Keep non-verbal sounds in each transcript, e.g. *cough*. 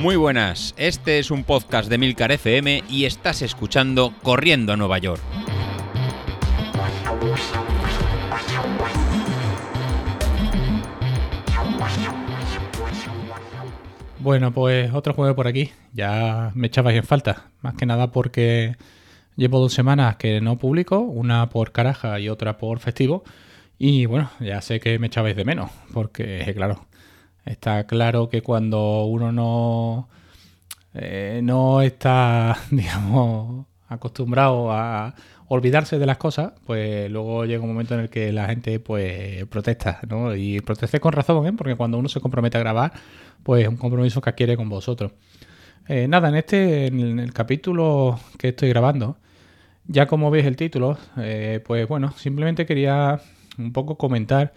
Muy buenas, este es un podcast de Milcar FM y estás escuchando Corriendo a Nueva York. Bueno, pues otro juego por aquí. Ya me echabais en falta. Más que nada porque llevo dos semanas que no publico, una por caraja y otra por festivo. Y bueno, ya sé que me echabais de menos, porque claro, está claro que cuando uno no, eh, no está, *laughs* digamos, acostumbrado a olvidarse de las cosas, pues luego llega un momento en el que la gente pues protesta, ¿no? Y proteste con razón, ¿eh? Porque cuando uno se compromete a grabar, pues es un compromiso que adquiere con vosotros. Eh, nada, en este, en el capítulo que estoy grabando, ya como veis el título, eh, pues bueno, simplemente quería un poco comentar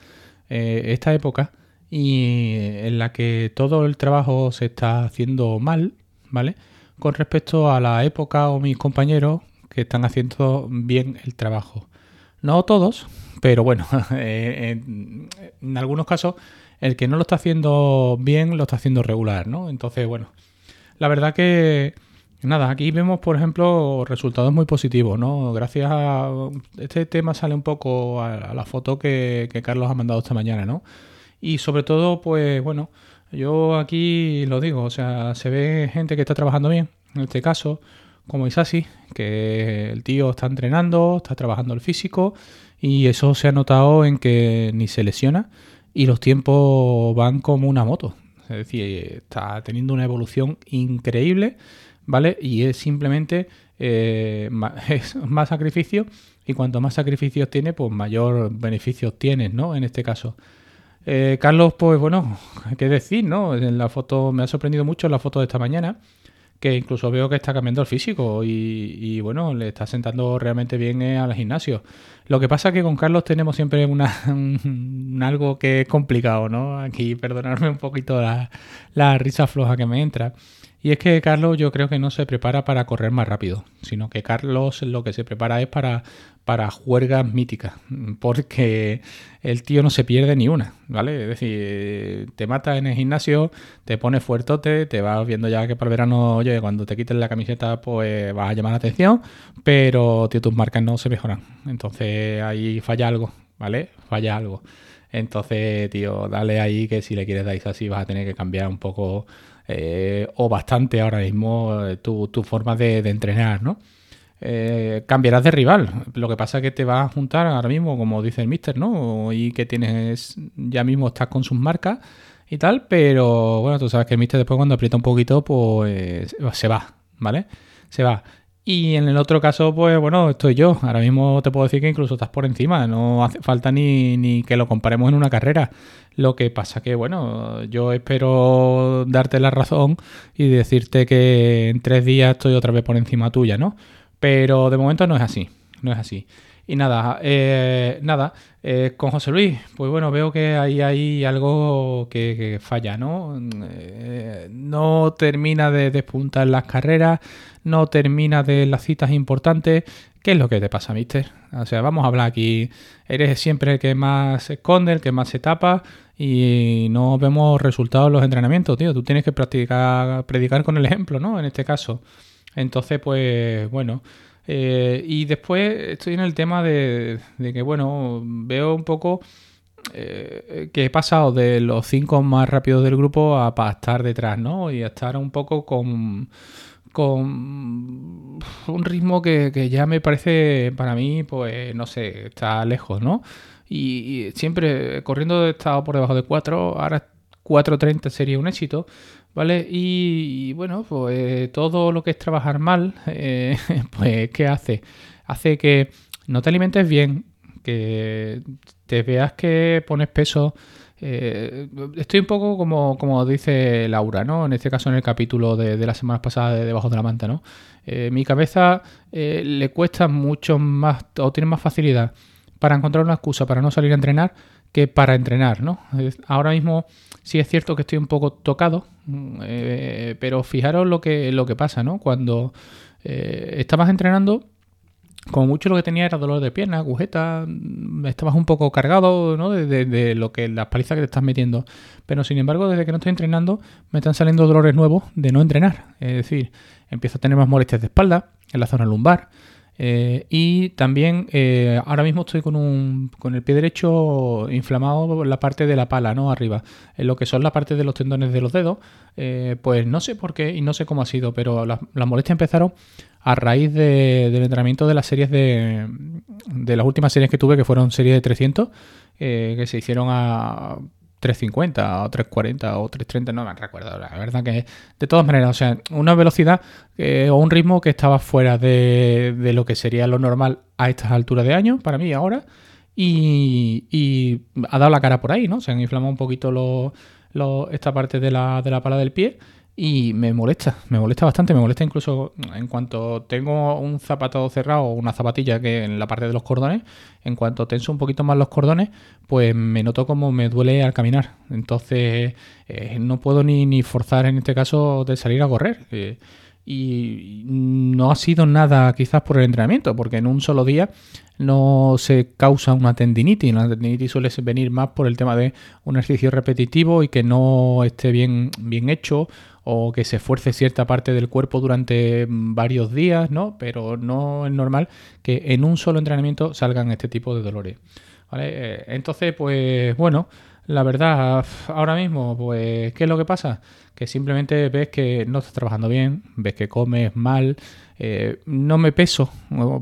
esta época y en la que todo el trabajo se está haciendo mal, ¿vale? Con respecto a la época o mis compañeros que están haciendo bien el trabajo. No todos, pero bueno, *laughs* eh, en, algunos casos el que no lo está haciendo bien lo está haciendo regular, ¿no? Entonces, bueno, la verdad que nada, aquí vemos, por ejemplo, resultados muy positivos, ¿no? Gracias a este tema sale un poco a, la foto que, Carlos ha mandado esta mañana, ¿no? Y sobre todo, pues bueno, yo aquí lo digo, o sea, se ve gente que está trabajando bien, en este caso, como Isasi, que el tío está entrenando, está trabajando el físico y eso se ha notado en que ni se lesiona y los tiempos van como una moto. Es decir, está teniendo una evolución increíble, ¿vale? Y es simplemente eh, *laughs* es más sacrificio y cuanto más sacrificios tiene, pues mayor beneficios tienes, ¿no? En este caso. Eh, Carlos, pues bueno, qué decir, ¿no? En la foto me ha sorprendido mucho la foto de esta mañana que incluso veo que está cambiando el físico y, bueno, le está sentando realmente bien eh, al gimnasio. Lo que pasa es que con Carlos tenemos siempre una, *laughs* algo que es complicado, ¿no? Aquí perdonarme un poquito la risa floja que me entra. Y es que Carlos yo creo que no se prepara para correr más rápido, sino que Carlos lo que se prepara es para, para juergas míticas, porque el tío no se pierde ni una, ¿vale? Es decir, te mata en el gimnasio, te pones fuertote, te vas viendo ya que para el verano, oye, cuando te quites la camiseta pues vas a llamar la atención, pero tío, tus marcas no se mejoran. Entonces ahí falla algo, ¿vale? Falla algo. Entonces, tío, dale ahí que si le quieres dar así vas a tener que cambiar un poco eh, o bastante ahora mismo eh, tu, forma de, entrenar, ¿no? Eh, cambiarás de rival. Lo que pasa es que te vas a juntar ahora mismo, como dice el mister, ¿no? Y que tienes, ya mismo estás con sus marcas y tal, pero bueno, tú sabes que el mister después cuando aprieta un poquito, pues se va, ¿vale? Se va. Y en el otro caso, pues bueno, estoy yo. Ahora mismo te puedo decir que incluso estás por encima. No hace falta ni, ni que lo comparemos en una carrera. Lo que pasa que, bueno, yo espero darte la razón y decirte que en tres días estoy otra vez por encima tuya, ¿no? Pero de momento no es así. No es así. Y nada, eh, nada, eh, con José Luis, pues bueno, veo que ahí hay algo que, falla, ¿no? Eh, no termina de despuntar las carreras, no termina de las citas importantes. ¿Qué es lo que te pasa, mister? O sea, vamos a hablar aquí. Eres siempre el que más se esconde, el que más se tapa y no vemos resultados en los entrenamientos, tío. Tú tienes que practicar, predicar con el ejemplo, ¿no? En este caso. Entonces, pues, bueno. Eh, y después estoy en el tema de, que, bueno, veo un poco eh, que he pasado de los cinco más rápidos del grupo a, estar detrás, ¿no? Y a estar un poco con con un ritmo que, ya me parece para mí, pues no sé, está lejos, ¿no? Y, siempre corriendo he estado por debajo de 4, ahora 4.30 sería un éxito, ¿vale? Y, bueno, pues todo lo que es trabajar mal, *laughs* eh, pues ¿qué hace? Hace que no te alimentes bien, que te veas que pones peso eh, estoy un poco como, como dice Laura, ¿no? En este caso en el capítulo de, de la semana pasada de Debajo de la Manta, ¿no? Eh, mi cabeza eh, le cuesta mucho más o tiene más facilidad para encontrar una excusa para no salir a entrenar que para entrenar, ¿no? Ahora mismo sí es cierto que estoy un poco tocado, pero fijaros lo que, lo que pasa, ¿no? Cuando estabas entrenando como mucho lo que tenía era dolor de pierna, agujeta, mm, estabas un poco cargado ¿no? de, de, lo que las palizas que te estás metiendo. Pero sin embargo, desde que no estoy entrenando, me están saliendo dolores nuevos de no entrenar. Es decir, empiezo a tener más molestias de espalda, en la zona lumbar. Eh, y también eh, ahora mismo estoy con, un, con el pie derecho inflamado en la parte de la pala, ¿no? Arriba. En lo que son la parte de los tendones de los dedos, eh, pues no sé por qué y no sé cómo ha sido, pero las, molestias empezaron a raíz del entrenamiento de las series de, de las últimas series que tuve, que fueron series de 300, que se hicieron a 350 o 340 o 330, no me recuerdo. La verdad que de todas maneras, o sea, una velocidad eh, o un ritmo que estaba fuera de, lo que sería lo normal a estas alturas de año, para mí ahora, y, ha dado la cara por ahí, ¿no? Se han inflamado un poquito esta parte de la, de la pala del pie y me molesta, me molesta bastante, me molesta incluso en cuanto tengo un zapato cerrado o una zapatilla que en la parte de los cordones, en cuanto tenso un poquito más los cordones, pues me noto como me duele al caminar. Entonces eh, no puedo ni, ni, forzar en este caso de salir a correr. Eh, y no ha sido nada quizás por el entrenamiento, porque en un solo día no se causa una tendinitis. La tendinitis suele venir más por el tema de un ejercicio repetitivo y que no esté bien, bien hecho o que se esfuerce cierta parte del cuerpo durante varios días, ¿no? Pero no es normal que en un solo entrenamiento salgan este tipo de dolores. Eh, entonces, pues bueno, la verdad, ahora mismo, pues, ¿qué es lo que pasa? Que simplemente ves que no estás trabajando bien, ves que comes mal, eh, no me peso,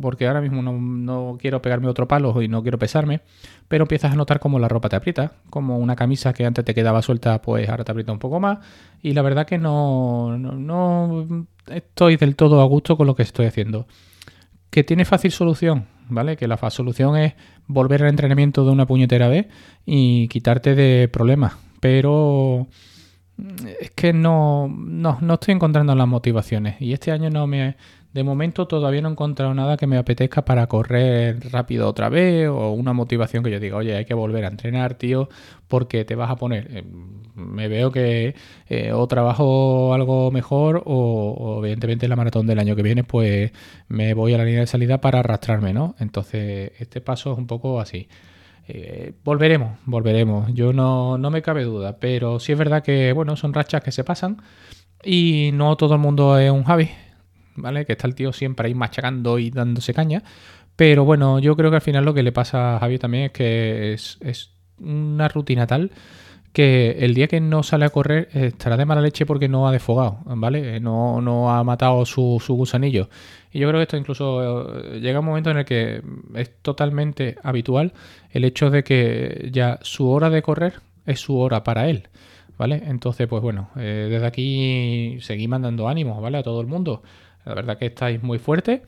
porque ahora mismo no, quiero pegarme otro palo y no quiero pesarme, pero empiezas a notar como la ropa te aprieta, como una camisa que antes te quedaba suelta, pues ahora te aprieta un poco más, y la verdad que no, no, no estoy del todo a gusto con lo que estoy haciendo. ¿Que tiene fácil solución? ¿Vale? Que la solución es volver al entrenamiento de una puñetera vez y quitarte de problemas. Pero es que no, no, no estoy encontrando las motivaciones. Y este año no me, de momento todavía no he encontrado nada que me apetezca para correr rápido otra vez o una motivación que yo diga, oye, hay que volver a entrenar, tío, porque te vas a poner. Eh, me veo que eh, o trabajo algo mejor o, evidentemente la maratón del año que viene pues me voy a la línea de salida para arrastrarme, ¿no? Entonces este paso es un poco así. Eh, volveremos, volveremos. Yo no, no me cabe duda, pero sí es verdad que, bueno, son rachas que se pasan y no todo el mundo es un Javi. ¿Vale? Que está el tío siempre ahí machacando y dándose caña. Pero bueno, yo creo que al final lo que le pasa a Javi también es que es, una rutina tal que el día que no sale a correr estará de mala leche porque no ha desfogado, ¿vale? No, no ha matado su, su, gusanillo. Y yo creo que esto incluso eh, llega un momento en el que es totalmente habitual el hecho de que ya su hora de correr es su hora para él, ¿vale? Entonces, pues bueno, eh, desde aquí seguí mandando ánimos, ¿vale? A todo el mundo. La verdad que estáis muy fuertes.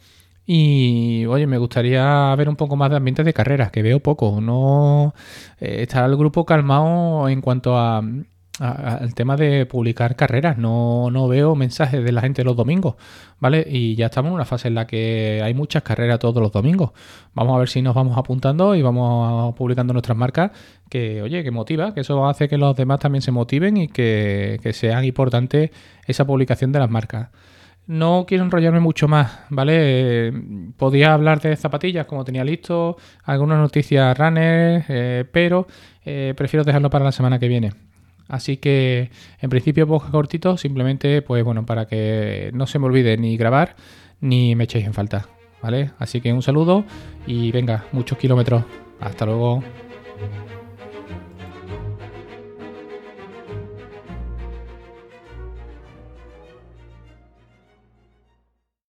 Y oye, me gustaría ver un poco más de ambientes de carreras, que veo poco. No eh, está el grupo calmado en cuanto al tema de publicar carreras. No, no veo mensajes de la gente los domingos, ¿vale? Y ya estamos en una fase en la que hay muchas carreras todos los domingos. Vamos a ver si nos vamos apuntando y vamos publicando nuestras marcas. Que oye, que motiva, que eso hace que los demás también se motiven y que, que sean importante esa publicación de las marcas. No quiero enrollarme mucho más, ¿vale? podía hablar de zapatillas como tenía listo, algunas noticias runners, eh, pero eh, prefiero dejarlo para la semana que viene. Así que, en principio, poco cortito, simplemente, pues bueno, para que no se me olvide ni grabar ni me echéis en falta, ¿vale? Así que un saludo y venga, muchos kilómetros. Hasta luego.